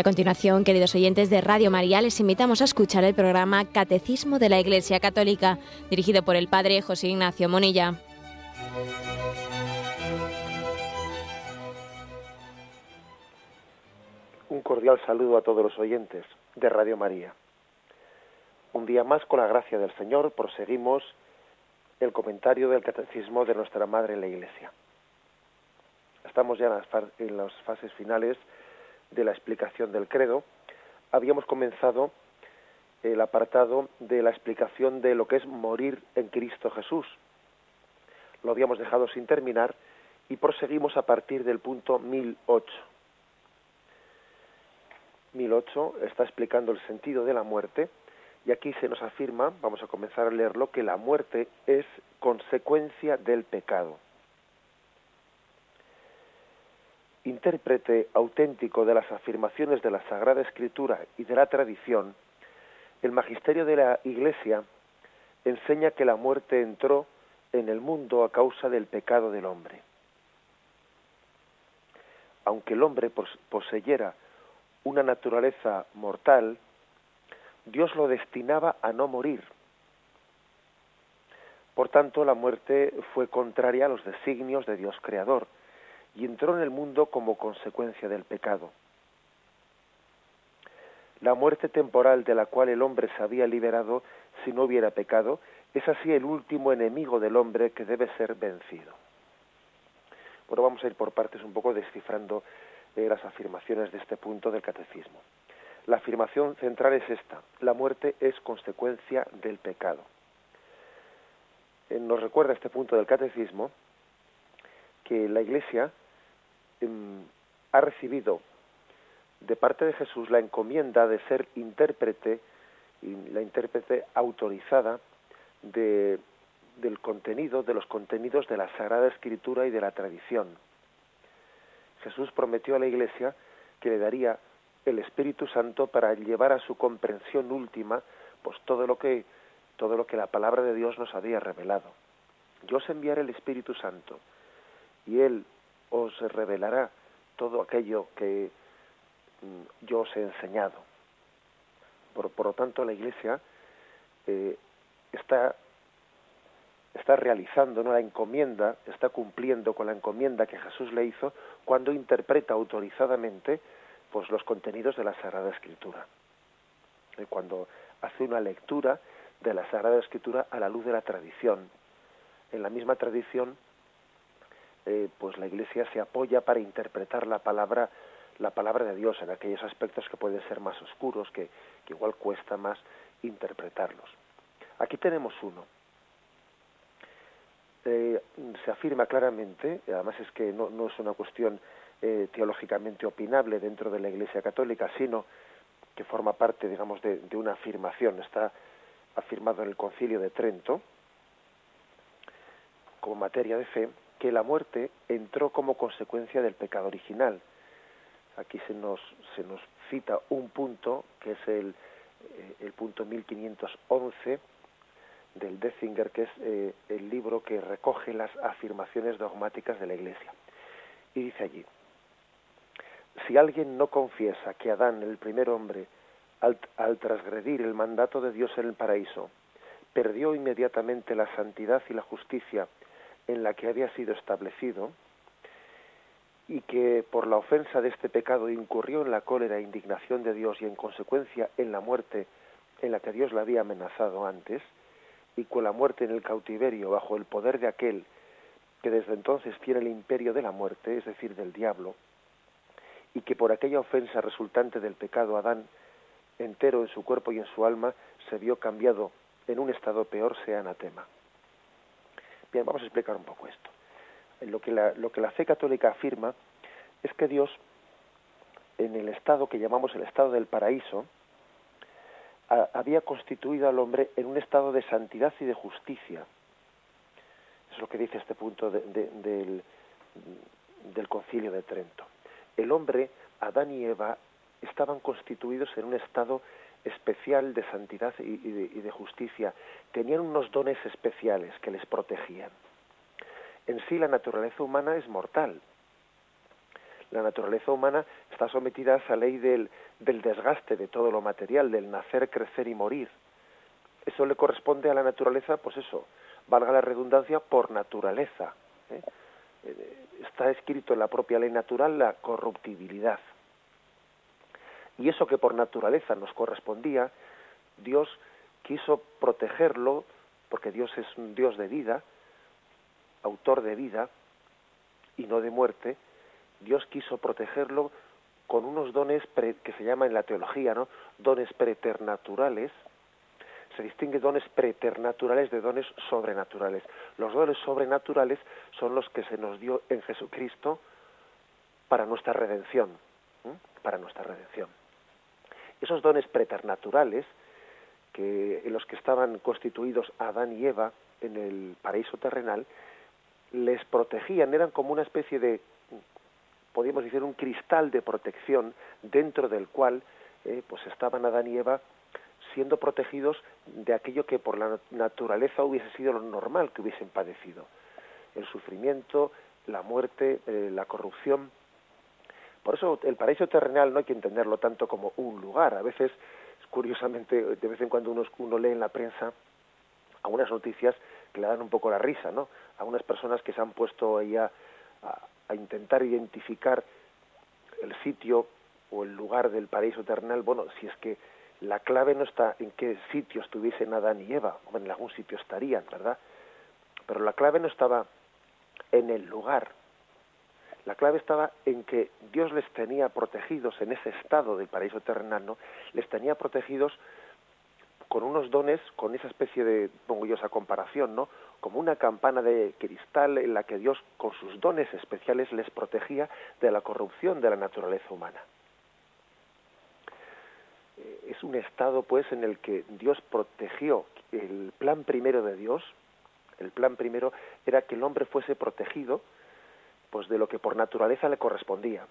A continuación, queridos oyentes de Radio María, les invitamos a escuchar el programa Catecismo de la Iglesia Católica, dirigido por el Padre José Ignacio Monilla. Un cordial saludo a todos los oyentes de Radio María. Un día más, con la gracia del Señor, proseguimos el comentario del Catecismo de nuestra Madre en la Iglesia. Estamos ya en las, fases finales de la explicación del credo. Habíamos comenzado el apartado de la explicación de lo que es morir en Cristo Jesús. Lo habíamos dejado sin terminar y proseguimos a partir del punto 1008. 1008 está explicando el sentido de la muerte y aquí se nos afirma, vamos a comenzar a leerlo, que la muerte es consecuencia del pecado. Intérprete auténtico de las afirmaciones de la Sagrada Escritura y de la tradición, el magisterio de la Iglesia enseña que la muerte entró en el mundo a causa del pecado del hombre. Aunque el hombre poseyera una naturaleza mortal, Dios lo destinaba a no morir. Por tanto, la muerte fue contraria a los designios de Dios creador, y entró en el mundo como consecuencia del pecado. La muerte temporal de la cual el hombre se había liberado si no hubiera pecado es así el último enemigo del hombre que debe ser vencido. Bueno, vamos a ir por partes un poco descifrando eh, las afirmaciones de este punto del catecismo. La afirmación central es esta, la muerte es consecuencia del pecado. Eh, nos recuerda este punto del catecismo que la Iglesia em, ha recibido de parte de Jesús la encomienda de ser intérprete, y la intérprete autorizada de, del contenido, de los contenidos de la Sagrada Escritura y de la tradición. Jesús prometió a la Iglesia que le daría el Espíritu Santo para llevar a su comprensión última pues todo lo que todo lo que la palabra de Dios nos había revelado. Yo os enviaré el Espíritu Santo y Él os revelará todo aquello que mm, yo os he enseñado. Por, por lo tanto, la Iglesia eh, está, está realizando ¿no? la encomienda, está cumpliendo con la encomienda que Jesús le hizo cuando interpreta autorizadamente pues, los contenidos de la Sagrada Escritura. Y cuando hace una lectura de la Sagrada Escritura a la luz de la tradición, en la misma tradición, eh, pues la Iglesia se apoya para interpretar la palabra la palabra de Dios en aquellos aspectos que pueden ser más oscuros, que, igual cuesta más interpretarlos. Aquí tenemos uno. Eh, se afirma claramente, además es que no, no es una cuestión eh, teológicamente opinable dentro de la Iglesia Católica, sino que forma parte, digamos, de, de una afirmación. Está afirmado en el Concilio de Trento, como materia de fe que la muerte entró como consecuencia del pecado original. Aquí se nos, se nos cita un punto que es el, eh, el punto 1511 del Dethinger, que es eh, el libro que recoge las afirmaciones dogmáticas de la Iglesia. Y dice allí, si alguien no confiesa que Adán, el primer hombre, al, al transgredir el mandato de Dios en el paraíso, perdió inmediatamente la santidad y la justicia en la que había sido establecido y que por la ofensa de este pecado incurrió en la cólera e indignación de Dios y en consecuencia en la muerte en la que Dios le había amenazado antes, y con la muerte en el cautiverio bajo el poder de aquel que desde entonces tiene el imperio de la muerte, es decir, del diablo, y que por aquella ofensa resultante del pecado Adán, entero en su cuerpo y en su alma, se vio cambiado en un estado peor, sea anatema. Bien, vamos a explicar un poco esto. Lo que la, lo que la fe católica afirma es que Dios, en el estado que llamamos el estado del paraíso, había constituido al hombre en un estado de santidad y de justicia. es lo que dice este punto del, del concilio de Trento. El hombre, Adán y Eva, estaban constituidos en un estado especial de santidad y, de, justicia. Tenían unos dones especiales que les protegían. En sí la naturaleza humana es mortal. la naturaleza humana está sometida a esa ley del, del desgaste de todo lo material, del nacer, crecer y morir. Eso le corresponde a la naturaleza, pues eso, valga la redundancia, por naturaleza. ¿eh? Eh, está escrito en la propia ley natural la corruptibilidad. Y eso que por naturaleza nos correspondía, Dios quiso protegerlo, porque Dios es un Dios de vida, autor de vida y no de muerte, Dios quiso protegerlo con unos dones que se llaman en la teología, ¿no? Dones preternaturales. Se distingue dones preternaturales de dones sobrenaturales. Los dones sobrenaturales son los que se nos dio en Jesucristo para nuestra redención, para nuestra redención. Esos dones preternaturales, que en los que estaban constituidos Adán y Eva en el paraíso terrenal, les protegían, eran como una especie de podríamos decir, un cristal de protección dentro del cual eh, pues estaban Adán y Eva siendo protegidos de aquello que por la naturaleza hubiese sido lo normal que hubiesen padecido. El sufrimiento, la muerte, eh, la corrupción. Por eso el paraíso terrenal no hay que entenderlo tanto como un lugar. A veces, curiosamente, de vez en cuando uno, lee en la prensa algunas noticias que le dan un poco la risa, ¿no? A unas personas que se han puesto ahí a, intentar identificar el sitio o el lugar del paraíso eternal, bueno, si es que la clave no está en qué sitio estuviesen Adán y Eva, o en algún sitio estarían, ¿verdad? Pero la clave no estaba en el lugar. La clave estaba en que Dios les tenía protegidos en ese estado del paraíso terrenal, ¿no? Les tenía protegidos con unos dones, con esa especie de, pongo yo esa comparación, ¿no? Como una campana de cristal en la que Dios, con sus dones especiales, les protegía de la corrupción de la naturaleza humana. Eh, es un estado, pues, en el que Dios protegió el plan primero de Dios. El plan primero era que el hombre fuese protegido, pues, de lo que por naturaleza le correspondía,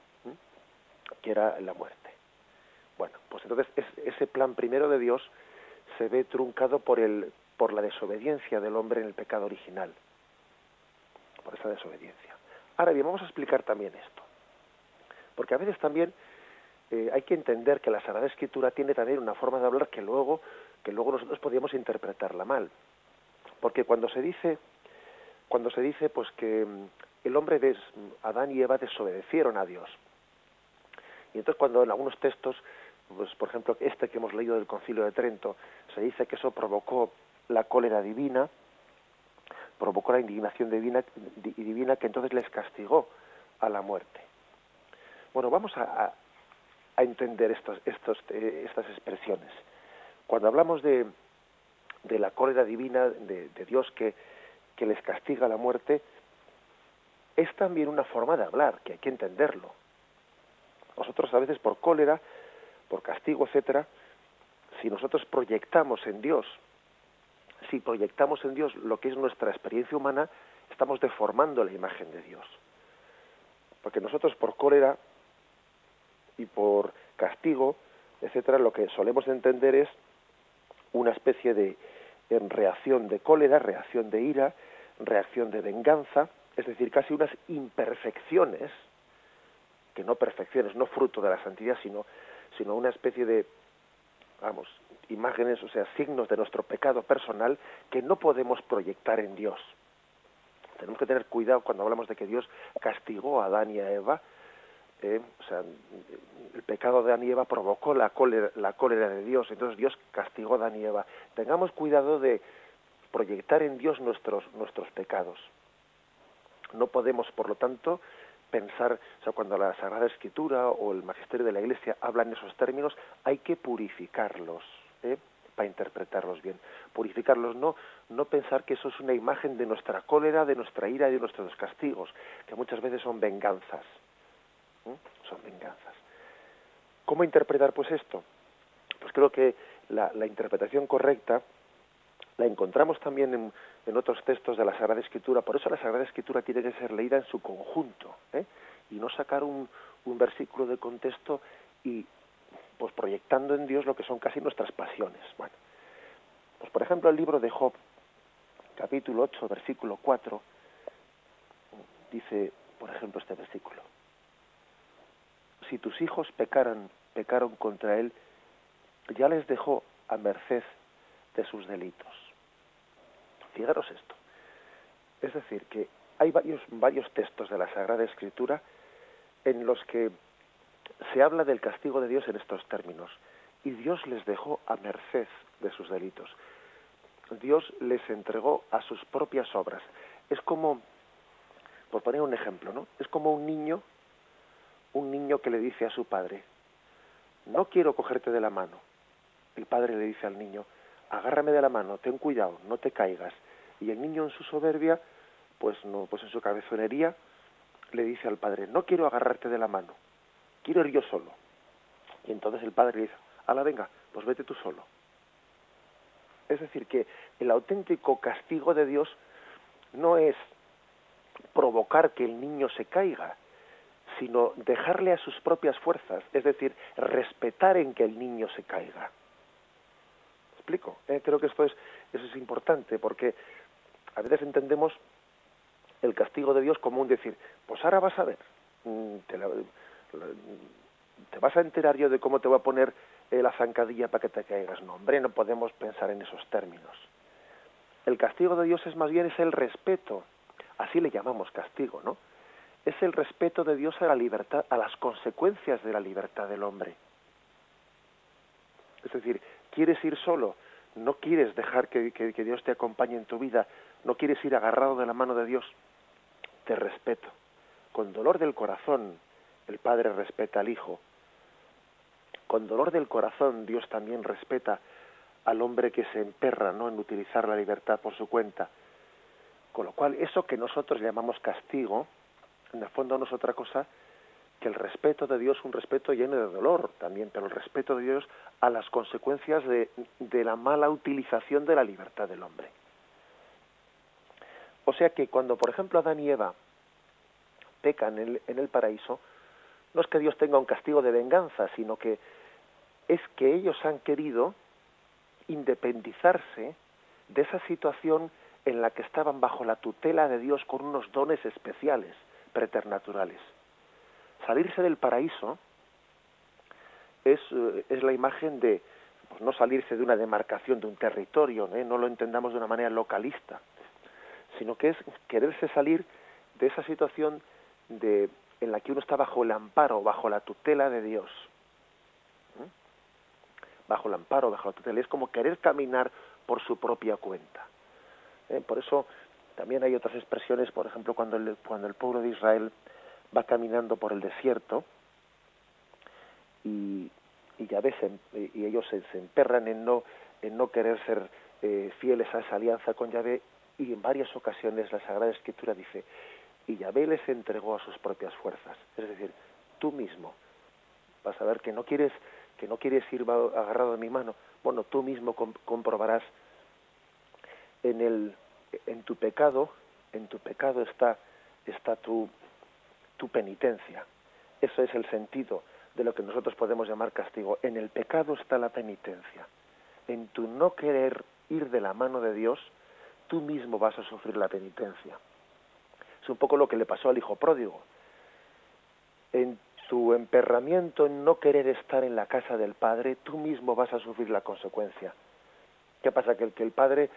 que era la muerte. Bueno, pues entonces ese plan primero de Dios se ve truncado por, el, por la desobediencia del hombre en el pecado original, por esa desobediencia. Ahora bien, vamos a explicar también esto, porque a veces también eh, hay que entender que la Sagrada Escritura tiene también una forma de hablar que luego, que luego nosotros podríamos interpretarla mal, porque cuando se dice, cuando se dice pues que mm, el hombre de Adán y Eva desobedecieron a Dios, y entonces cuando en algunos textos pues por ejemplo este que hemos leído del Concilio de Trento, se dice que eso provocó la cólera divina, provocó la indignación divina, divina que entonces les castigó a la muerte. Bueno, vamos a, entender estos, estos, eh, estas expresiones. Cuando hablamos de, de la cólera divina de Dios que, que les castiga la muerte, es también una forma de hablar, que hay que entenderlo. Nosotros a veces por cólera por castigo, etcétera, si nosotros proyectamos en Dios, si proyectamos en Dios lo que es nuestra experiencia humana, estamos deformando la imagen de Dios. Porque nosotros por cólera y por castigo, etcétera, lo que solemos entender es una especie de reacción de cólera, reacción de ira, reacción de venganza, es decir, casi unas imperfecciones, que no perfecciones, no fruto de la santidad, sino sino una especie de, vamos, imágenes, o sea, signos de nuestro pecado personal que no podemos proyectar en Dios. Tenemos que tener cuidado cuando hablamos de que Dios castigó a Adán y a Eva. Eh, o sea, el pecado de Adán y Eva provocó la cólera, la cólera de Dios, entonces Dios castigó a Adán y Eva. Tengamos cuidado de proyectar en Dios nuestros, nuestros pecados. No podemos, por lo tanto, pensar, o sea, cuando la Sagrada Escritura o el Magisterio de la Iglesia hablan esos términos, hay que purificarlos, ¿eh? para interpretarlos bien. Purificarlos, no, no pensar que eso es una imagen de nuestra cólera, de nuestra ira y de nuestros castigos, que muchas veces son venganzas. ¿eh? Son venganzas. ¿Cómo interpretar pues esto? Pues creo que la, la interpretación correcta la encontramos también en, otros textos de la Sagrada Escritura. Por eso la Sagrada Escritura tiene que ser leída en su conjunto ¿eh? y no sacar un, un versículo de contexto y pues proyectando en Dios lo que son casi nuestras pasiones. Bueno, pues por ejemplo el libro de Job, capítulo 8, versículo 4, dice, por ejemplo, este versículo. si tus hijos pecaran, pecaron contra él, ya les dejó a merced de sus delitos. Fijaros esto. Es decir, que hay varios, varios textos de la Sagrada Escritura en los que se habla del castigo de Dios en estos términos. Y Dios les dejó a merced de sus delitos. Dios les entregó a sus propias obras. Es como, por poner un ejemplo, ¿no? Es como un niño, un niño que le dice a su padre, no quiero cogerte de la mano. El padre le dice al niño, agárrame de la mano, ten cuidado, no te caigas. Y el niño en su soberbia, pues no, pues en su cabezonería, le dice al padre, no quiero agarrarte de la mano, quiero ir yo solo. Y entonces el padre le dice, ala venga, pues vete tú solo. Es decir, que el auténtico castigo de Dios no es provocar que el niño se caiga, sino dejarle a sus propias fuerzas, es decir, respetar en que el niño se caiga. ¿Explico? Eh, creo que esto es, eso es importante porque a veces entendemos el castigo de Dios como un decir, pues ahora vas a ver, mm, te, te vas a enterar yo de cómo te voy a poner eh, la zancadilla para que te caigas. No, hombre, no podemos pensar en esos términos. El castigo de Dios es más bien es el respeto, así le llamamos castigo, ¿no? Es el respeto de Dios a la libertad, a las consecuencias de la libertad del hombre. Es decir, quieres ir solo, no quieres dejar que, que Dios te acompañe en tu vida, no quieres ir agarrado de la mano de Dios, te respeto. Con dolor del corazón, el Padre respeta al Hijo, con dolor del corazón Dios también respeta al hombre que se emperra ¿no? en utilizar la libertad por su cuenta. Con lo cual, eso que nosotros llamamos castigo, en el fondo no es otra cosa que el respeto de Dios, un respeto lleno de dolor también, pero el respeto de Dios a las consecuencias de, de la mala utilización de la libertad del hombre. O sea que cuando, por ejemplo, Adán y Eva pecan en el, en el paraíso, no es que Dios tenga un castigo de venganza, sino que es que ellos han querido independizarse de esa situación en la que estaban bajo la tutela de Dios con unos dones especiales, preternaturales. Salirse del paraíso es, eh, es la imagen de pues, no salirse de una demarcación, de un territorio, ¿eh? no lo entendamos de una manera localista, sino que es quererse salir de esa situación de, en la que uno está bajo el amparo, bajo la tutela de Dios bajo el amparo, bajo la tutela. Es como querer caminar por su propia cuenta. ¿Eh? Por eso también hay otras expresiones, por ejemplo, cuando el, cuando el pueblo de Israel va caminando por el desierto y, y ya ves, y ellos se, emperran en no, en no querer ser eh, fieles a esa alianza con Yahvé y en varias ocasiones la Sagrada Escritura dice, y Yahvé les entregó a sus propias fuerzas. Es decir, tú mismo vas a ver que no quieres que no quieres ir agarrado de mi mano, bueno, tú mismo comprobarás en el en tu pecado, en tu pecado está está tu tu penitencia. Eso es el sentido de lo que nosotros podemos llamar castigo. En el pecado está la penitencia. En tu no querer ir de la mano de Dios, tú mismo vas a sufrir la penitencia. Es un poco lo que le pasó al hijo pródigo. En tu emperramiento en no querer estar en la casa del Padre, tú mismo vas a sufrir la consecuencia. ¿Qué pasa? Que el, que el Padre,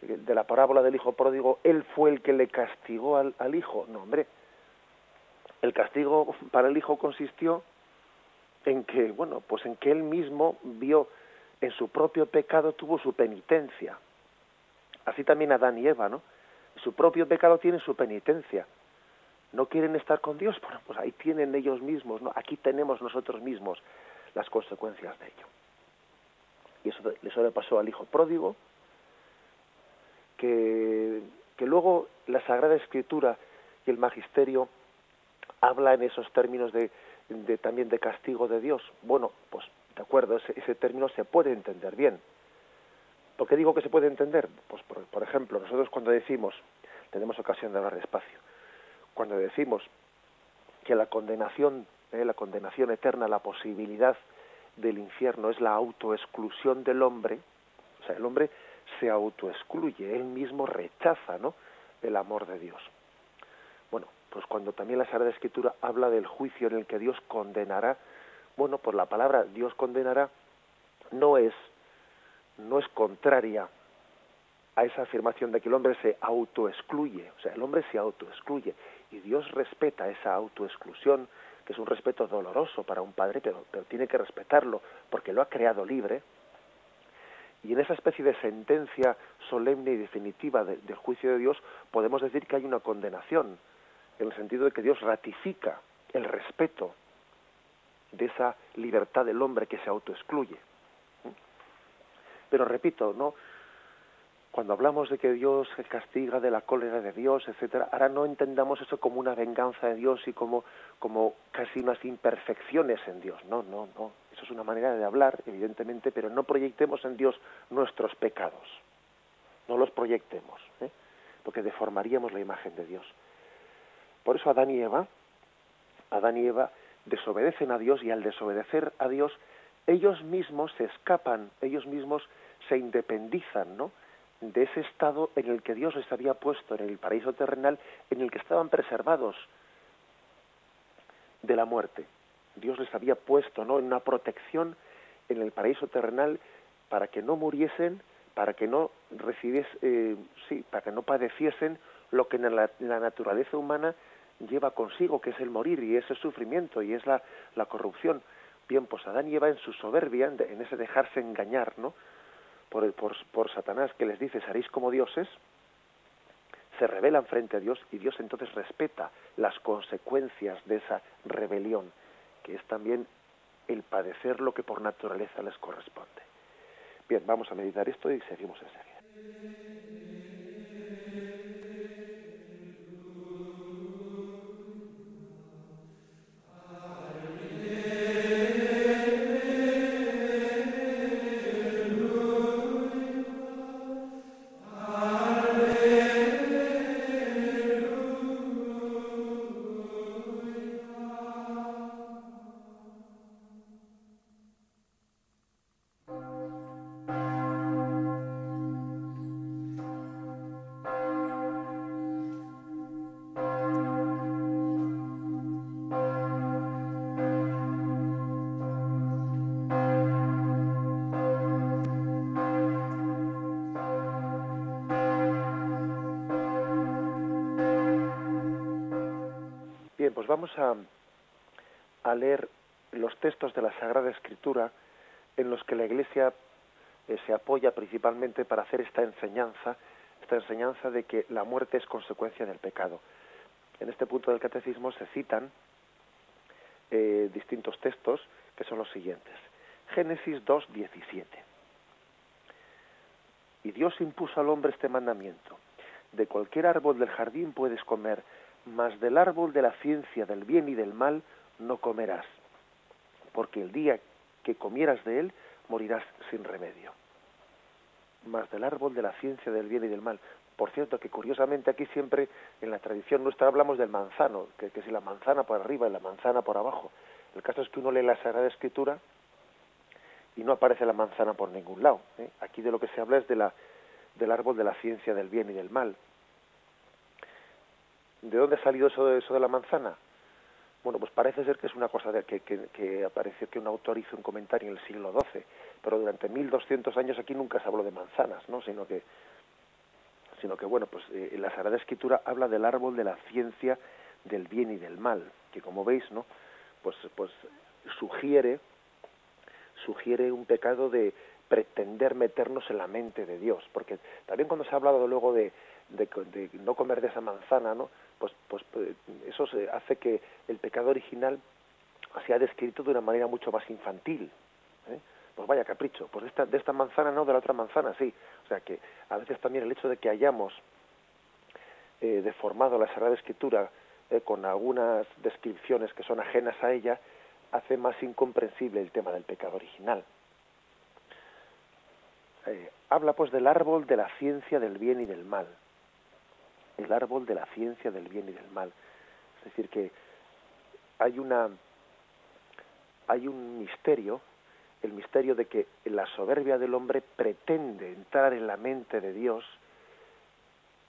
de la parábola del Hijo pródigo, él fue el que le castigó al, al Hijo. No, hombre. El castigo para el Hijo consistió en que, bueno, pues en que él mismo vio en su propio pecado, tuvo su penitencia. Así también Adán y Eva, ¿no? Su propio pecado tiene su penitencia no quieren estar con Dios, bueno, pues ahí tienen ellos mismos, ¿no? Aquí tenemos nosotros mismos las consecuencias de ello. Y eso, eso le pasó al hijo pródigo, que, que luego la Sagrada Escritura y el Magisterio habla en esos términos de, de también de castigo de Dios. Bueno, pues de acuerdo, ese, ese término se puede entender bien. ¿Por qué digo que se puede entender? Pues por, por ejemplo, nosotros cuando decimos, tenemos ocasión de hablar despacio, cuando decimos que la condenación, eh, la condenación eterna, la posibilidad del infierno es la autoexclusión del hombre, o sea, el hombre se autoexcluye, él mismo rechaza, ¿no? el amor de Dios. Bueno, pues cuando también la Sagrada Escritura habla del juicio en el que Dios condenará, bueno, pues la palabra Dios condenará no es no es contraria a esa afirmación de que el hombre se autoexcluye, o sea, el hombre se autoexcluye y Dios respeta esa autoexclusión, que es un respeto doloroso para un padre, pero, tiene que respetarlo porque lo ha creado libre. Y en esa especie de sentencia solemne y definitiva del juicio de Dios podemos decir que hay una condenación, en el sentido de que Dios ratifica el respeto de esa libertad del hombre que se autoexcluye. Pero repito, no cuando hablamos de que Dios castiga de la cólera de Dios, etcétera, ahora no entendamos eso como una venganza de Dios y como como casi unas imperfecciones en Dios. No, no, no. Eso es una manera de hablar, evidentemente, pero no proyectemos en Dios nuestros pecados. No los proyectemos, ¿eh? porque deformaríamos la imagen de Dios. Por eso Adán y Eva, Adán y Eva desobedecen a Dios y al desobedecer a Dios, ellos mismos se escapan, ellos mismos se independizan, ¿no? de ese estado en el que Dios les había puesto en el paraíso terrenal, en el que estaban preservados de la muerte. Dios les había puesto ¿no? en una protección en el paraíso terrenal para que no muriesen, para que no recibiesen, eh, sí, para que no padeciesen lo que en la, naturaleza humana lleva consigo, que es el morir y ese sufrimiento y es la, la corrupción. Bien, pues Adán y Eva en su soberbia, en ese dejarse engañar, ¿no? Por, por, por Satanás que les dice, seréis como dioses, se rebelan frente a Dios y Dios entonces respeta las consecuencias de esa rebelión, que es también el padecer lo que por naturaleza les corresponde. Bien, vamos a meditar esto y seguimos enseguida. Sagrada Escritura en los que la Iglesia eh, se apoya principalmente para hacer esta enseñanza, esta enseñanza de que la muerte es consecuencia del pecado. En este punto del catecismo se citan eh, distintos textos que son los siguientes. Génesis 2, 17. Y Dios impuso al hombre este mandamiento. De cualquier árbol del jardín puedes comer, mas del árbol de la ciencia del bien y del mal no comerás, porque el día que comieras de él morirás sin remedio. Mas del árbol de la ciencia del bien y del mal. Por cierto, que curiosamente aquí siempre en la tradición nuestra hablamos del manzano, que, si la manzana por arriba y la manzana por abajo. El caso es que uno lee la Sagrada Escritura y no aparece la manzana por ningún lado. ¿eh? Aquí de lo que se habla es de la, del árbol de la ciencia del bien y del mal. ¿De dónde ha salido eso de, eso de la manzana? Bueno, pues parece ser que es una cosa de, que, que, apareció que un autor hizo un comentario en el siglo XII, pero durante 1200 años aquí nunca se habló de manzanas, ¿no? Sino que, sino que bueno, pues eh, la Sagrada Escritura habla del árbol de la ciencia del bien y del mal, que como veis, ¿no? Pues, pues sugiere, sugiere un pecado de pretender meternos en la mente de Dios, porque también cuando se ha hablado luego de, de, no comer de esa manzana, ¿no? Pues, pues, pues eso hace que el pecado original sea descrito de una manera mucho más infantil. ¿eh? Pues vaya capricho, pues de esta, de esta manzana no, de la otra manzana sí. O sea que a veces también el hecho de que hayamos eh, deformado la Sagrada Escritura eh, con algunas descripciones que son ajenas a ella, hace más incomprensible el tema del pecado original. habla pues del árbol de la ciencia del bien y del mal el árbol de la ciencia del bien y del mal. Es decir, que hay una hay un misterio, el misterio de que la soberbia del hombre pretende entrar en la mente de Dios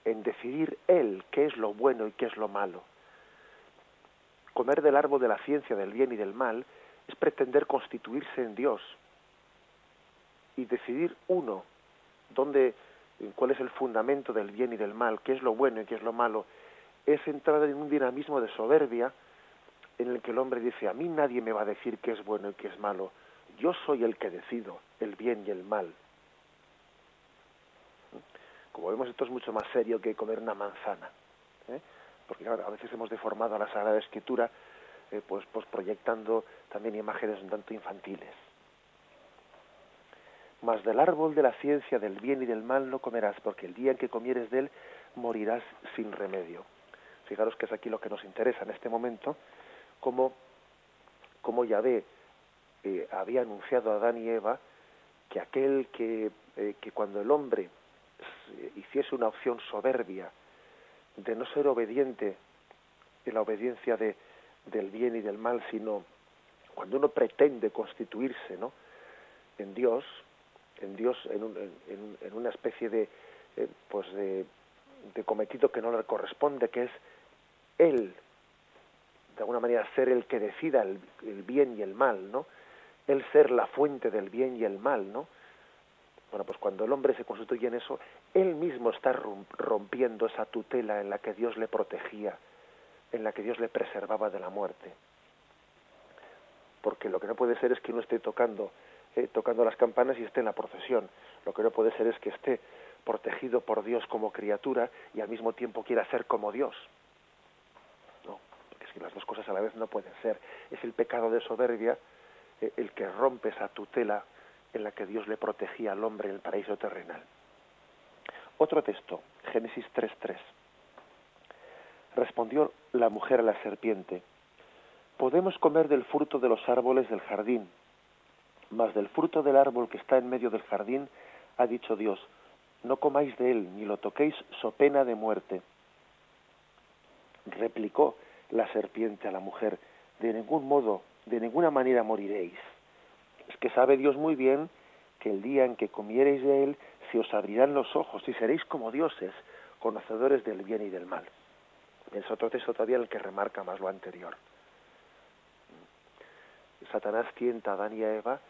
en decidir él qué es lo bueno y qué es lo malo. comer del árbol de la ciencia del bien y del mal es pretender constituirse en Dios y decidir uno dónde cuál es el fundamento del bien y del mal, qué es lo bueno y qué es lo malo, es entrar en un dinamismo de soberbia en el que el hombre dice, a mí nadie me va a decir qué es bueno y qué es malo, yo soy el que decido el bien y el mal. Como vemos, esto es mucho más serio que comer una manzana, ¿eh? porque claro, a veces hemos deformado a la Sagrada Escritura eh, pues, pues proyectando también imágenes un tanto infantiles. Mas del árbol de la ciencia del bien y del mal no comerás, porque el día en que comieres de él morirás sin remedio. Fijaros que es aquí lo que nos interesa en este momento, como, como Yahvé eh, había anunciado a Adán y Eva que aquel que, eh, que cuando el hombre hiciese una opción soberbia de no ser obediente en la obediencia de, del bien y del mal, sino cuando uno pretende constituirse ¿no? en Dios, en Dios en, en, una especie de eh, pues de, cometido que no le corresponde que es él de alguna manera ser el que decida el, bien y el mal no él ser la fuente del bien y el mal no bueno pues cuando el hombre se constituye en eso él mismo está rompiendo esa tutela en la que Dios le protegía en la que Dios le preservaba de la muerte. Porque lo que no puede ser es que uno esté tocando tocando las campanas y esté en la procesión. Lo que no puede ser es que esté protegido por Dios como criatura y al mismo tiempo quiera ser como Dios. No, porque es que las dos cosas a la vez no pueden ser. Es el pecado de soberbia eh, el que rompe esa tutela en la que Dios le protegía al hombre en el paraíso terrenal. Otro texto, Génesis 3.3. Respondió la mujer a la serpiente, podemos comer del fruto de los árboles del jardín, mas del fruto del árbol que está en medio del jardín, ha dicho Dios, no comáis de él, ni lo toquéis, so pena de muerte. Replicó la serpiente a la mujer, de ningún modo, de ninguna manera moriréis. Es que sabe Dios muy bien que el día en que comiereis de él, se os abrirán los ojos y seréis como dioses, conocedores del bien y del mal. Es otro texto todavía el que remarca más lo anterior. Satanás tienta a Adán y a Eva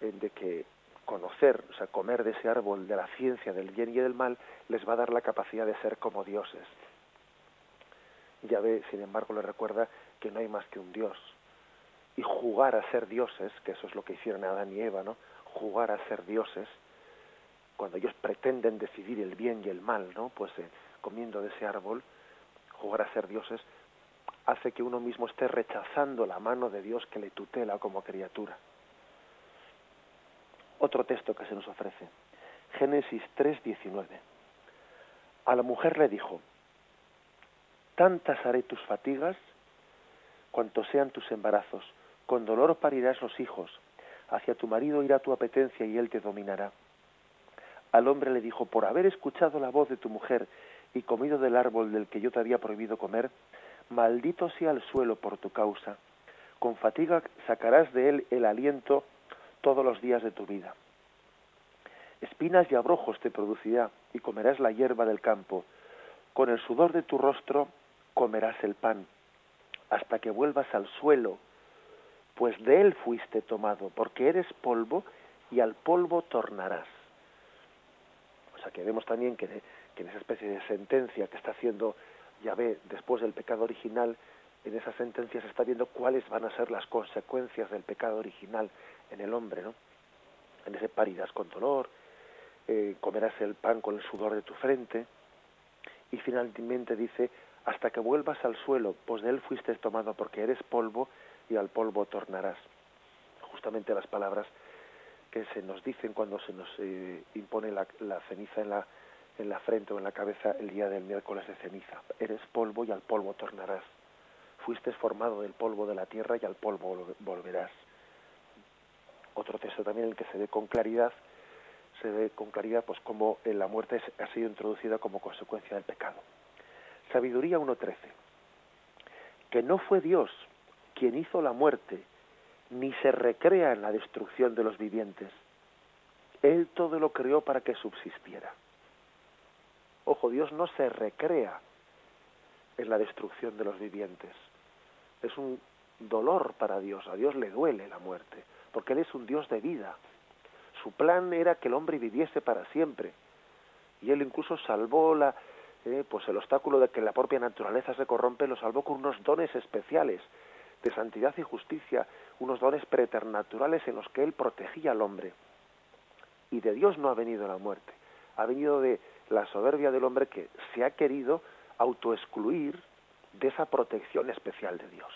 de que conocer, o sea, comer de ese árbol de la ciencia del bien y del mal, les va a dar la capacidad de ser como dioses. ve, sin embargo, le recuerda que no hay más que un Dios. Y jugar a ser dioses, que eso es lo que hicieron Adán y Eva, ¿no? Jugar a ser dioses, cuando ellos pretenden decidir el bien y el mal, ¿no? Pues eh, comiendo de ese árbol, jugar a ser dioses, hace que uno mismo esté rechazando la mano de Dios que le tutela como criatura otro texto que se nos ofrece. Génesis 3:19. A la mujer le dijo, tantas haré tus fatigas cuanto sean tus embarazos, con dolor parirás los hijos, hacia tu marido irá tu apetencia y él te dominará. Al hombre le dijo, por haber escuchado la voz de tu mujer y comido del árbol del que yo te había prohibido comer, maldito sea el suelo por tu causa. Con fatiga sacarás de él el aliento todos los días de tu vida. Espinas y abrojos te producirá y comerás la hierba del campo. Con el sudor de tu rostro comerás el pan, hasta que vuelvas al suelo, pues de él fuiste tomado, porque eres polvo y al polvo tornarás. O sea que vemos también que, en esa especie de sentencia que está haciendo Yahvé después del pecado original, en esa sentencia se está viendo cuáles van a ser las consecuencias del pecado original en el hombre, ¿no? En ese paridas con dolor, eh, comerás el pan con el sudor de tu frente, y finalmente dice, hasta que vuelvas al suelo, pues de él fuiste tomado porque eres polvo y al polvo tornarás. Justamente las palabras que se nos dicen cuando se nos eh, impone la, la ceniza en la, en la frente o en la cabeza el día del miércoles de ceniza. Eres polvo y al polvo tornarás fuiste formado del polvo de la tierra y al polvo volverás. Otro texto también en el que se ve con claridad, se ve con claridad pues cómo la muerte ha sido introducida como consecuencia del pecado. Sabiduría 1.13. Que no fue Dios quien hizo la muerte, ni se recrea en la destrucción de los vivientes. Él todo lo creó para que subsistiera. Ojo, Dios no se recrea en la destrucción de los vivientes es un dolor para Dios, a Dios le duele la muerte, porque Él es un Dios de vida. Su plan era que el hombre viviese para siempre, y Él incluso salvó la, eh, pues el obstáculo de que la propia naturaleza se corrompe, lo salvó con unos dones especiales de santidad y justicia, unos dones preternaturales en los que Él protegía al hombre. Y de Dios no ha venido la muerte, ha venido de la soberbia del hombre que se ha querido autoexcluir de esa protección especial de Dios.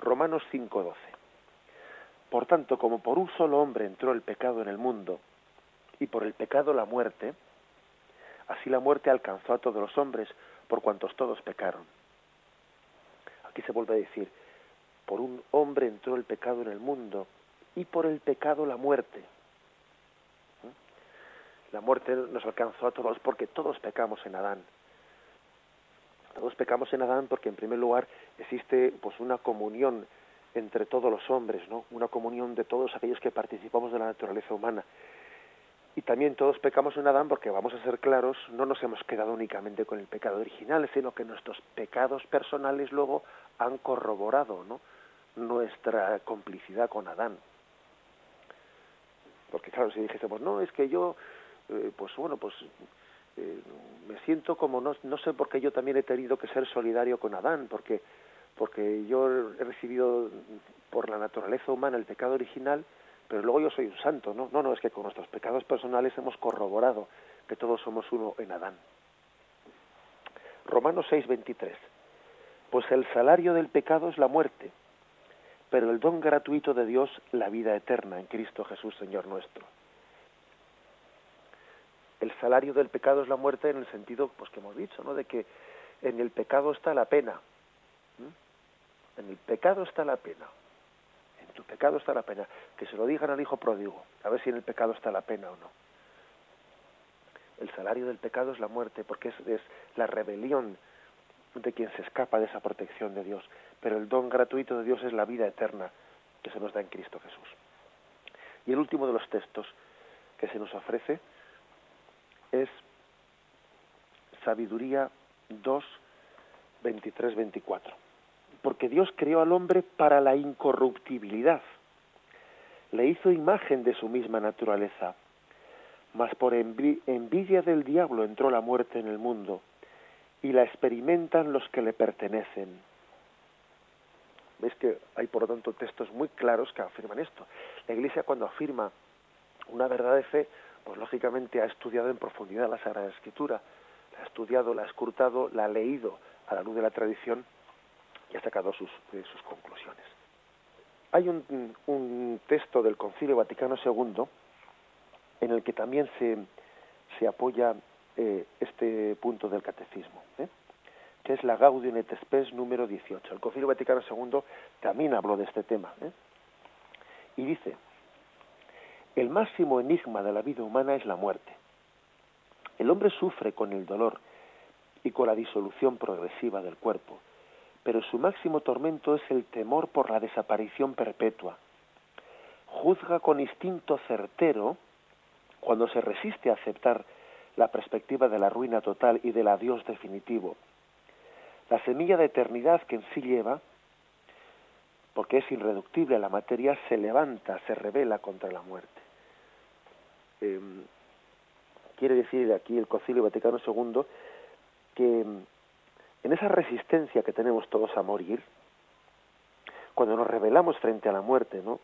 Romanos 5:12. Por tanto, como por un solo hombre entró el pecado en el mundo, y por el pecado la muerte, así la muerte alcanzó a todos los hombres, por cuantos todos pecaron. Aquí se vuelve a decir, por un hombre entró el pecado en el mundo, y por el pecado la muerte. ¿Mm? La muerte nos alcanzó a todos porque todos pecamos en Adán. Todos pecamos en Adán porque en primer lugar existe pues una comunión entre todos los hombres, ¿no? Una comunión de todos aquellos que participamos de la naturaleza humana. Y también todos pecamos en Adán porque vamos a ser claros, no nos hemos quedado únicamente con el pecado original, sino que nuestros pecados personales luego han corroborado, nuestra complicidad con Adán. Porque claro, si dijésemos, no, es que yo, eh, pues bueno, pues eh, me siento como no, no sé por qué yo también he tenido que ser solidario con Adán, porque porque yo he recibido por la naturaleza humana el pecado original, pero luego yo soy un santo, ¿no? No, no, es que con nuestros pecados personales hemos corroborado que todos somos uno en Adán. Romanos 6:23. Pues el salario del pecado es la muerte, pero el don gratuito de Dios la vida eterna en Cristo Jesús, Señor nuestro. El salario del pecado es la muerte en el sentido pues que hemos dicho, ¿no? De que en el pecado está la pena. En el pecado está la pena. En tu pecado está la pena. Que se lo digan al hijo pródigo, a ver si en el pecado está la pena o no. El salario del pecado es la muerte, porque es, es la rebelión de quien se escapa de esa protección de Dios. Pero el don gratuito de Dios es la vida eterna que se nos da en Cristo Jesús. Y el último de los textos que se nos ofrece es Sabiduría 2, 23, 24. Porque Dios creó al hombre para la incorruptibilidad. Le hizo imagen de su misma naturaleza. Mas por envidia del diablo entró la muerte en el mundo y la experimentan los que le pertenecen. ¿Ves que hay, por lo tanto, textos muy claros que afirman esto? La Iglesia, cuando afirma una verdad de fe, pues lógicamente ha estudiado en profundidad la Sagrada Escritura, la ha estudiado, la ha escrutado, la ha leído a la luz de la tradición y ha sacado sus, eh, sus conclusiones. Hay un, un, texto del Concilio Vaticano II en el que también se, se apoya eh, este punto del catecismo, ¿eh? que es la Gaudium et Spes número 18. El Concilio Vaticano II también habló de este tema. ¿eh? Y dice, el máximo enigma de la vida humana es la muerte. El hombre sufre con el dolor y con la disolución progresiva del cuerpo, pero su máximo tormento es el temor por la desaparición perpetua. Juzga con instinto certero cuando se resiste a aceptar la perspectiva de la ruina total y del adiós definitivo. La semilla de eternidad que en sí lleva, porque es irreductible a la materia, se levanta, se revela contra la muerte. Em, quiere decir aquí el Concilio Vaticano II que em, en esa resistencia que tenemos todos a morir, cuando nos rebelamos frente a la muerte, ¿no?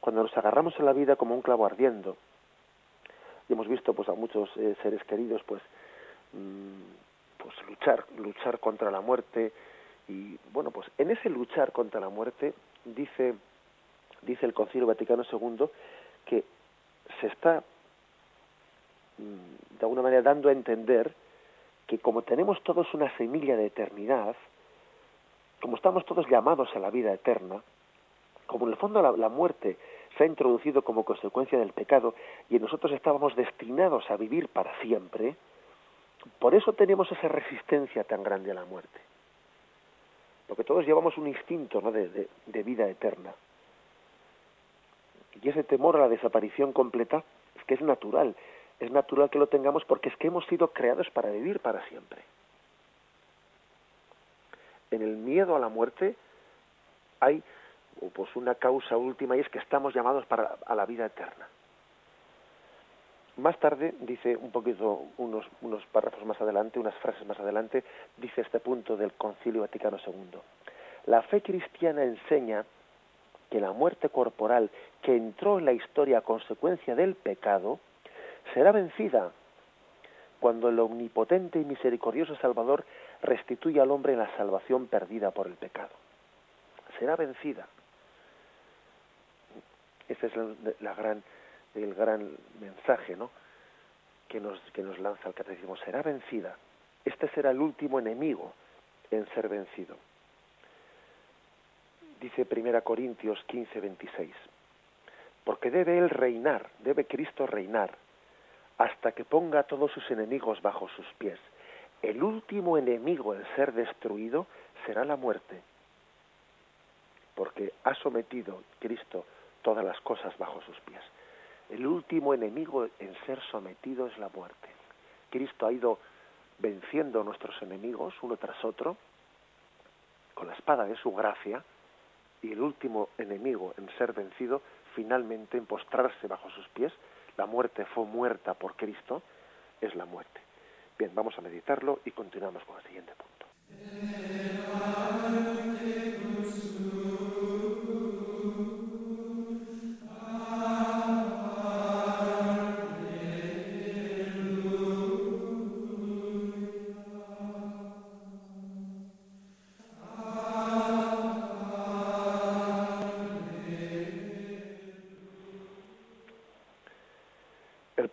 Cuando nos agarramos a la vida como un clavo ardiendo, y hemos visto pues a muchos eh, seres queridos pues mm, pues luchar luchar contra la muerte y bueno pues en ese luchar contra la muerte dice dice el Concilio Vaticano II que se está de alguna manera dando a entender que como tenemos todos una semilla de eternidad como estamos todos llamados a la vida eterna como en el fondo la muerte se ha introducido como consecuencia del pecado y nosotros estábamos destinados a vivir para siempre, por eso tenemos esa resistencia tan grande a la muerte. Porque todos llevamos un instinto ¿no? de, de vida eterna. Y ese temor a la desaparición completa es que es natural. Es natural que lo tengamos porque es que hemos sido creados para vivir para siempre. en el miedo a la muerte hay pues una causa última y es que estamos llamados para a la vida eterna. Más tarde dice un poquito unos unos párrafos más adelante, unas frases más adelante, dice este punto del Concilio Vaticano II. La fe cristiana enseña que la muerte corporal que entró en la historia a consecuencia del pecado será vencida cuando el omnipotente y misericordioso Salvador restituye al hombre la salvación perdida por el pecado. Será vencida. Ese es la, gran, el gran mensaje ¿no? que, nos, que nos lanza el catecismo. Será vencida. Este será el último enemigo en ser vencido. Dice 1 Corintios 15, 26. Porque debe Él reinar, debe Cristo reinar, hasta que ponga a todos sus enemigos bajo sus pies. El último enemigo en ser destruido será la muerte, porque ha sometido Cristo todas las cosas bajo sus pies. El último enemigo en ser sometido es la muerte. Cristo ha ido venciendo a nuestros enemigos uno tras otro con la espada de su gracia y el último enemigo en ser vencido finalmente en postrarse bajo sus pies la muerte fue muerta por Cristo, es la muerte. Bien, vamos a meditarlo y continuamos con el siguiente punto.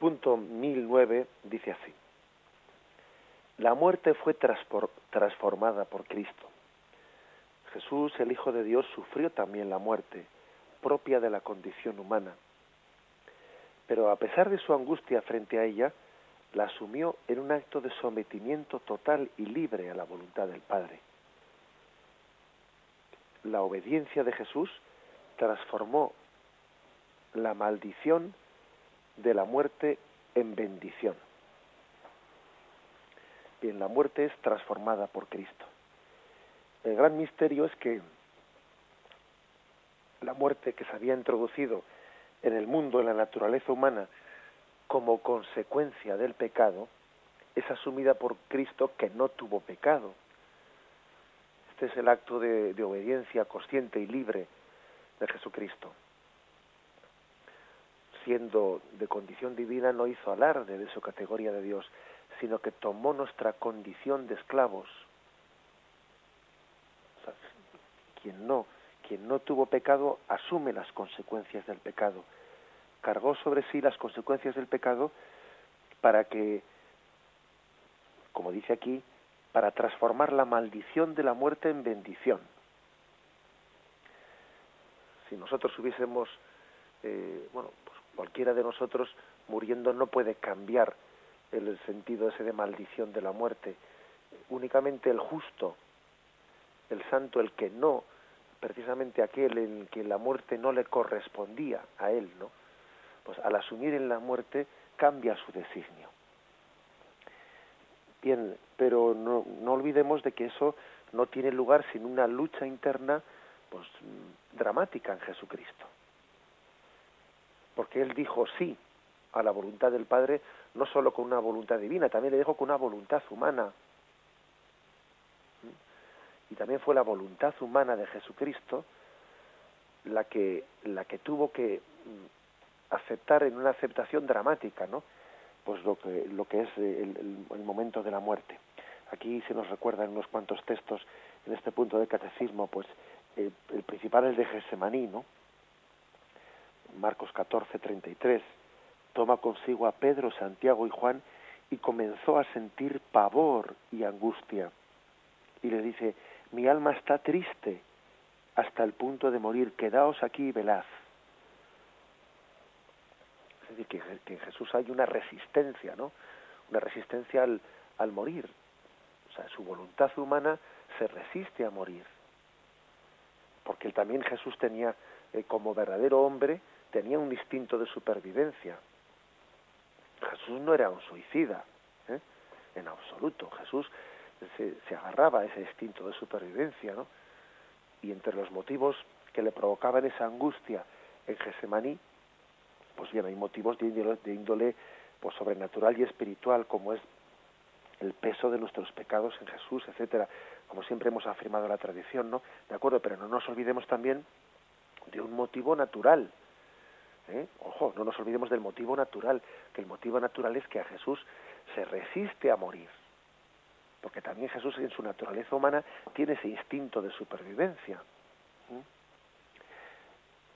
Punto 1009 dice así. La muerte fue transformada por Cristo. Jesús, el Hijo de Dios, sufrió también la muerte, propia de la condición humana. Pero a pesar de su angustia frente a ella, la asumió en un acto de sometimiento total y libre a la voluntad del Padre. La obediencia de Jesús transformó la maldición de la muerte en bendición. Bien, la muerte es transformada por Cristo. El gran misterio es que la muerte que se había introducido en el mundo, en la naturaleza humana, como consecuencia del pecado, es asumida por Cristo que no tuvo pecado. Este es el acto de, de obediencia consciente y libre de Jesucristo siendo de condición divina, no hizo alarde de su categoría de Dios, sino que tomó nuestra condición de esclavos. quien no, quien no tuvo pecado, asume las consecuencias del pecado. Cargó sobre sí las consecuencias del pecado para que, como dice aquí, para transformar la maldición de la muerte en bendición. Si nosotros hubiésemos, eh, bueno, Cualquiera de nosotros muriendo no puede cambiar el sentido ese de maldición de la muerte. Únicamente el justo, el santo, el que no, precisamente aquel en que la muerte no le correspondía a él, ¿no? Pues al asumir en la muerte cambia su designio. Bien, pero no, no olvidemos de que eso no tiene lugar sin una lucha interna pues dramática en Jesucristo porque él dijo sí a la voluntad del Padre, no solo con una voluntad divina, también le dijo con una voluntad humana. Y también fue la voluntad humana de Jesucristo la que, la que tuvo que mm, aceptar en una aceptación dramática, ¿no? Pues lo que, lo que es el, momento de la muerte. Aquí se nos recuerdan unos cuantos textos en este punto del catecismo, pues el, el principal es de Gesemaní, ¿no? Marcos 14, 33, toma consigo a Pedro, Santiago y Juan y comenzó a sentir pavor y angustia. Y le dice, mi alma está triste hasta el punto de morir, quedaos aquí y velad. Es decir, que, en Jesús hay una resistencia, ¿no? Una resistencia al, al morir. O sea, su voluntad humana se resiste a morir. Porque también Jesús tenía, eh, como verdadero hombre, tenía un instinto de supervivencia. Jesús no era un suicida, ¿eh? en absoluto. Jesús se, se agarraba a ese instinto de supervivencia, ¿no? Y entre los motivos que le provocaban esa angustia en Gesemaní, pues bien, hay motivos de índole, de índole pues, sobrenatural y espiritual, como es el peso de nuestros pecados en Jesús, etcétera, como siempre hemos afirmado la tradición, ¿no? De acuerdo, pero no nos olvidemos también de un motivo natural. ¿Eh? Ojo, no nos olvidemos del motivo natural, que el motivo natural es que a Jesús se resiste a morir. Porque también Jesús en su naturaleza humana tiene ese instinto de supervivencia.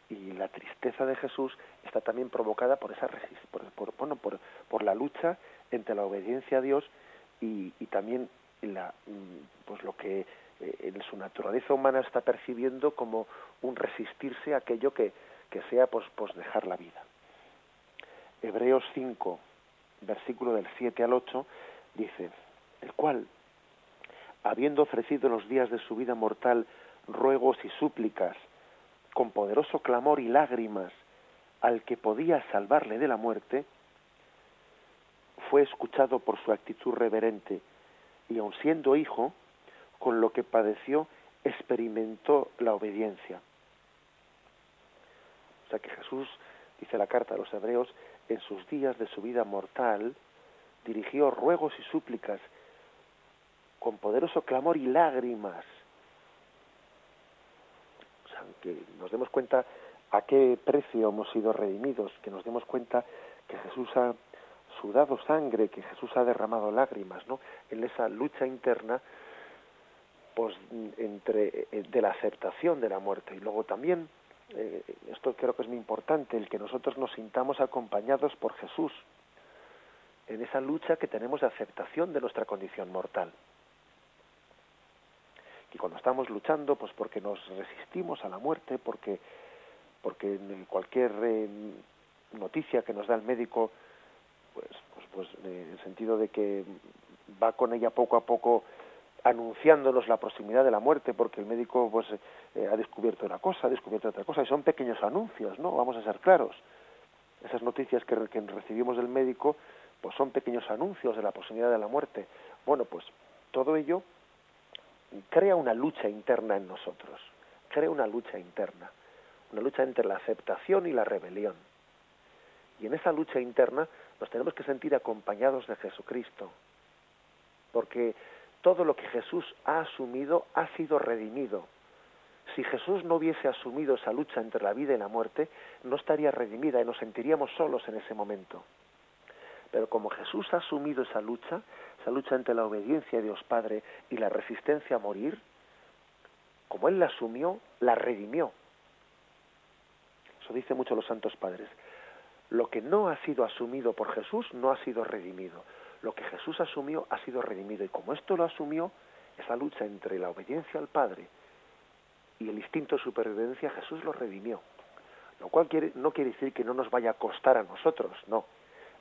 Y la tristeza de Jesús está también provocada por esa por, por, bueno, por, por la lucha entre la obediencia a Dios y, y también la, mm, pues lo que eh, en su naturaleza humana está percibiendo como un resistirse a aquello que, que sea pues, pues dejar la vida. Hebreos 5, versículo del 7 al 8, dice, el cual, habiendo ofrecido los días de su vida mortal ruegos y súplicas, con poderoso clamor y lágrimas, al que podía salvarle de la muerte, fue escuchado por su actitud reverente, y aun siendo hijo, con lo que padeció, experimentó la obediencia. Que Jesús, dice la carta a los hebreos, en sus días de su vida mortal, dirigió ruegos y súplicas con poderoso clamor y lágrimas. O sea, que nos demos cuenta a qué precio hemos sido redimidos, que nos demos cuenta que Jesús ha sudado sangre, que Jesús ha derramado lágrimas, ¿no? En esa lucha interna, pues entre eh, de la aceptación de la muerte y luego también eh, esto creo que es muy importante el que nosotros nos sintamos acompañados por Jesús en esa lucha que tenemos de aceptación de nuestra condición mortal. Y cuando estamos luchando pues porque nos resistimos a la muerte porque porque cualquier eh, noticia que nos da el médico pues, pues, pues en el sentido de que va con ella poco a poco anunciándonos la proximidad de la muerte porque el médico pues eh, ha descubierto una cosa, ha descubierto otra cosa y son pequeños anuncios, ¿no? Vamos a ser claros. Esas noticias que, que recibimos del médico pues son pequeños anuncios de la proximidad de la muerte. Bueno, pues todo ello crea una lucha interna en nosotros, crea una lucha interna, una lucha entre la aceptación y la rebelión. Y en esa lucha interna nos tenemos que sentir acompañados de Jesucristo, porque todo lo que Jesús ha asumido ha sido redimido. Si Jesús no hubiese asumido esa lucha entre la vida y la muerte, no estaría redimida y nos sentiríamos solos en ese momento. Pero como Jesús ha asumido esa lucha, esa lucha entre la obediencia a Dios Padre y la resistencia a morir, como Él la asumió, la redimió. Eso dice mucho los santos padres. Lo que no ha sido asumido por Jesús no ha sido redimido. Lo que Jesús asumió ha sido redimido. Y como esto lo asumió, esa lucha entre la obediencia al Padre y el instinto de supervivencia, Jesús lo redimió. Lo cual no quiere decir que no nos vaya a costar a nosotros, no.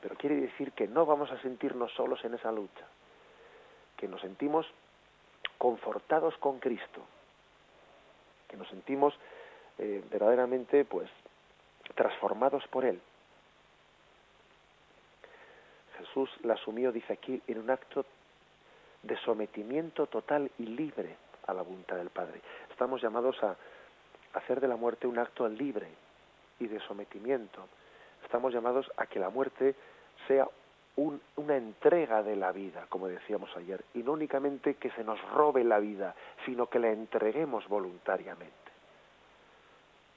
Pero quiere decir que no vamos a sentirnos solos en esa lucha. Que nos sentimos confortados con Cristo. Que nos sentimos eh, verdaderamente, pues, transformados por Él. Jesús la asumió, dice aquí, en un acto de sometimiento total y libre a la voluntad del Padre. Estamos llamados a hacer de la muerte un acto libre y de sometimiento. Estamos llamados a que la muerte sea una entrega de la vida, como decíamos ayer, y no únicamente que se nos robe la vida, sino que la entreguemos voluntariamente.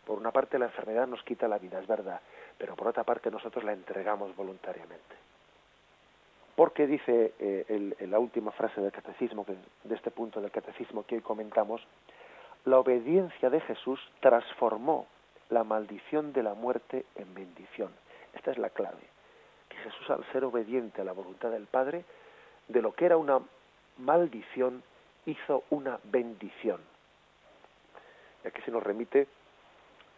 Por una parte la enfermedad nos quita la vida, es verdad, pero por otra parte nosotros la entregamos voluntariamente porque dice eh, en la última frase del catecismo, de este punto del catecismo que hoy comentamos, la obediencia de Jesús transformó la maldición de la muerte en bendición. Esta es la clave, que Jesús al ser obediente a la voluntad del Padre, de lo que era una maldición, hizo una bendición. Y aquí se nos remite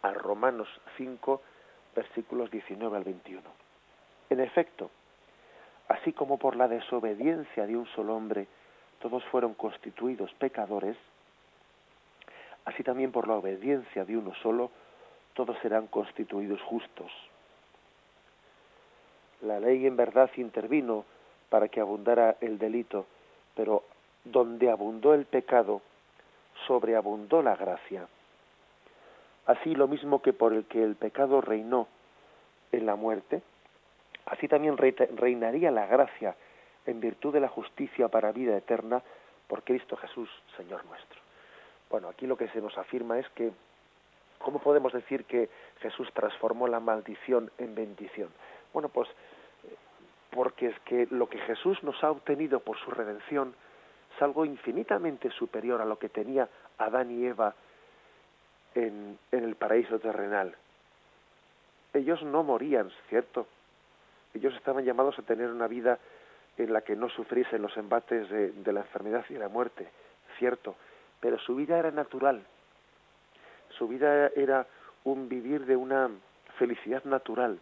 a Romanos 5, versículos 19 al 21. En efecto, así como por la desobediencia de un solo hombre todos fueron constituidos pecadores, así también por la obediencia de uno solo todos serán constituidos justos. La ley en verdad intervino para que abundara el delito, pero donde abundó el pecado, sobreabundó la gracia. Así lo mismo que por el que el pecado reinó en la muerte, así también reinaría la gracia en virtud de la justicia para vida eterna por Cristo Jesús, Señor nuestro. Bueno, aquí lo que se nos afirma es que, ¿cómo podemos decir que Jesús transformó la maldición en bendición? Bueno, pues porque es que lo que Jesús nos ha obtenido por su redención es algo infinitamente superior a lo que tenía Adán y Eva en, el paraíso terrenal. Ellos no morían, ¿cierto? Ellos estaban llamados a tener una vida en la que no sufriesen los embates de, la enfermedad y la muerte, cierto, pero su vida era natural. Su vida era un vivir de una felicidad natural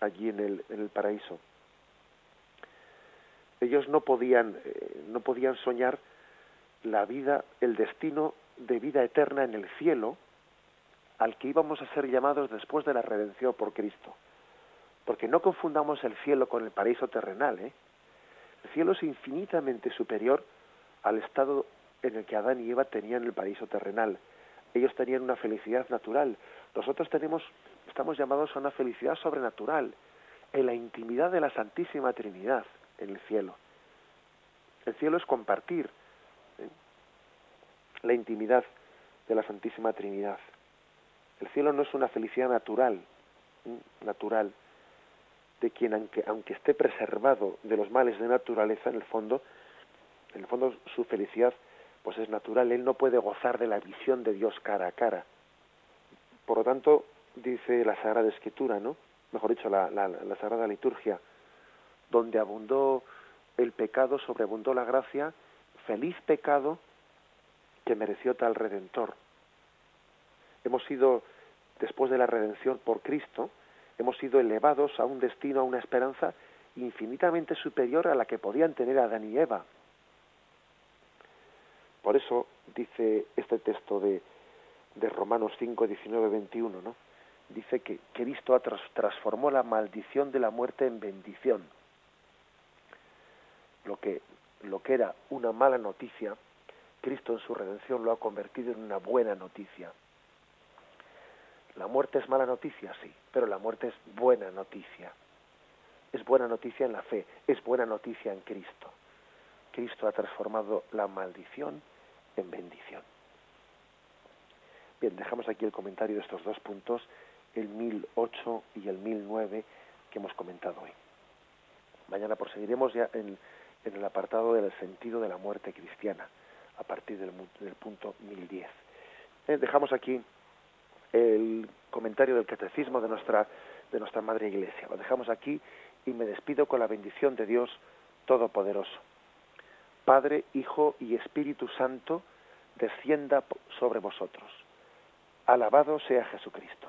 allí en el, en el paraíso. Ellos no podían, eh, no podían soñar la vida, el destino de vida eterna en el cielo al que íbamos a ser llamados después de la redención por Cristo. Porque no confundamos el cielo con el paraíso terrenal. ¿eh? El cielo es infinitamente superior al estado en el que Adán y Eva tenían el paraíso terrenal. Ellos tenían una felicidad natural. Nosotros tenemos, estamos llamados a una felicidad sobrenatural, en la intimidad de la Santísima Trinidad en el cielo. El cielo es compartir ¿eh? la intimidad de la Santísima Trinidad. El cielo no es una felicidad natural, ¿eh? natural, de quien aunque, aunque esté preservado de los males de naturaleza, en el fondo, en el fondo su felicidad pues es natural, él no puede gozar de la visión de Dios cara a cara. Por lo tanto, dice la Sagrada Escritura, ¿no? Mejor dicho, la, la, la Sagrada Liturgia, donde abundó el pecado, sobreabundó la gracia, feliz pecado que mereció tal redentor. Hemos sido, después de la redención por Cristo, hemos sido elevados a un destino, a una esperanza infinitamente superior a la que podían tener Adán y Eva. Por eso dice este texto de, de Romanos 5, 19, 21, ¿no? Dice que Cristo transformó la maldición de la muerte en bendición lo que, lo que era una mala noticia, Cristo en su redención lo ha convertido en una buena noticia. La muerte es mala noticia, sí, pero la muerte es buena noticia. Es buena noticia en la fe, es buena noticia en Cristo. Cristo ha transformado la maldición en bendición. Bien, dejamos aquí el comentario de estos dos puntos, el 1008 y el 1009 que hemos comentado hoy. Mañana proseguiremos ya en el apartado del sentido de la muerte cristiana, a partir del, punto 1010. Eh, dejamos aquí el comentario del catecismo de nuestra, de nuestra Madre Iglesia. Lo dejamos aquí y me despido con la bendición de Dios Todopoderoso. Padre, Hijo y Espíritu Santo, descienda sobre vosotros. Alabado sea Jesucristo.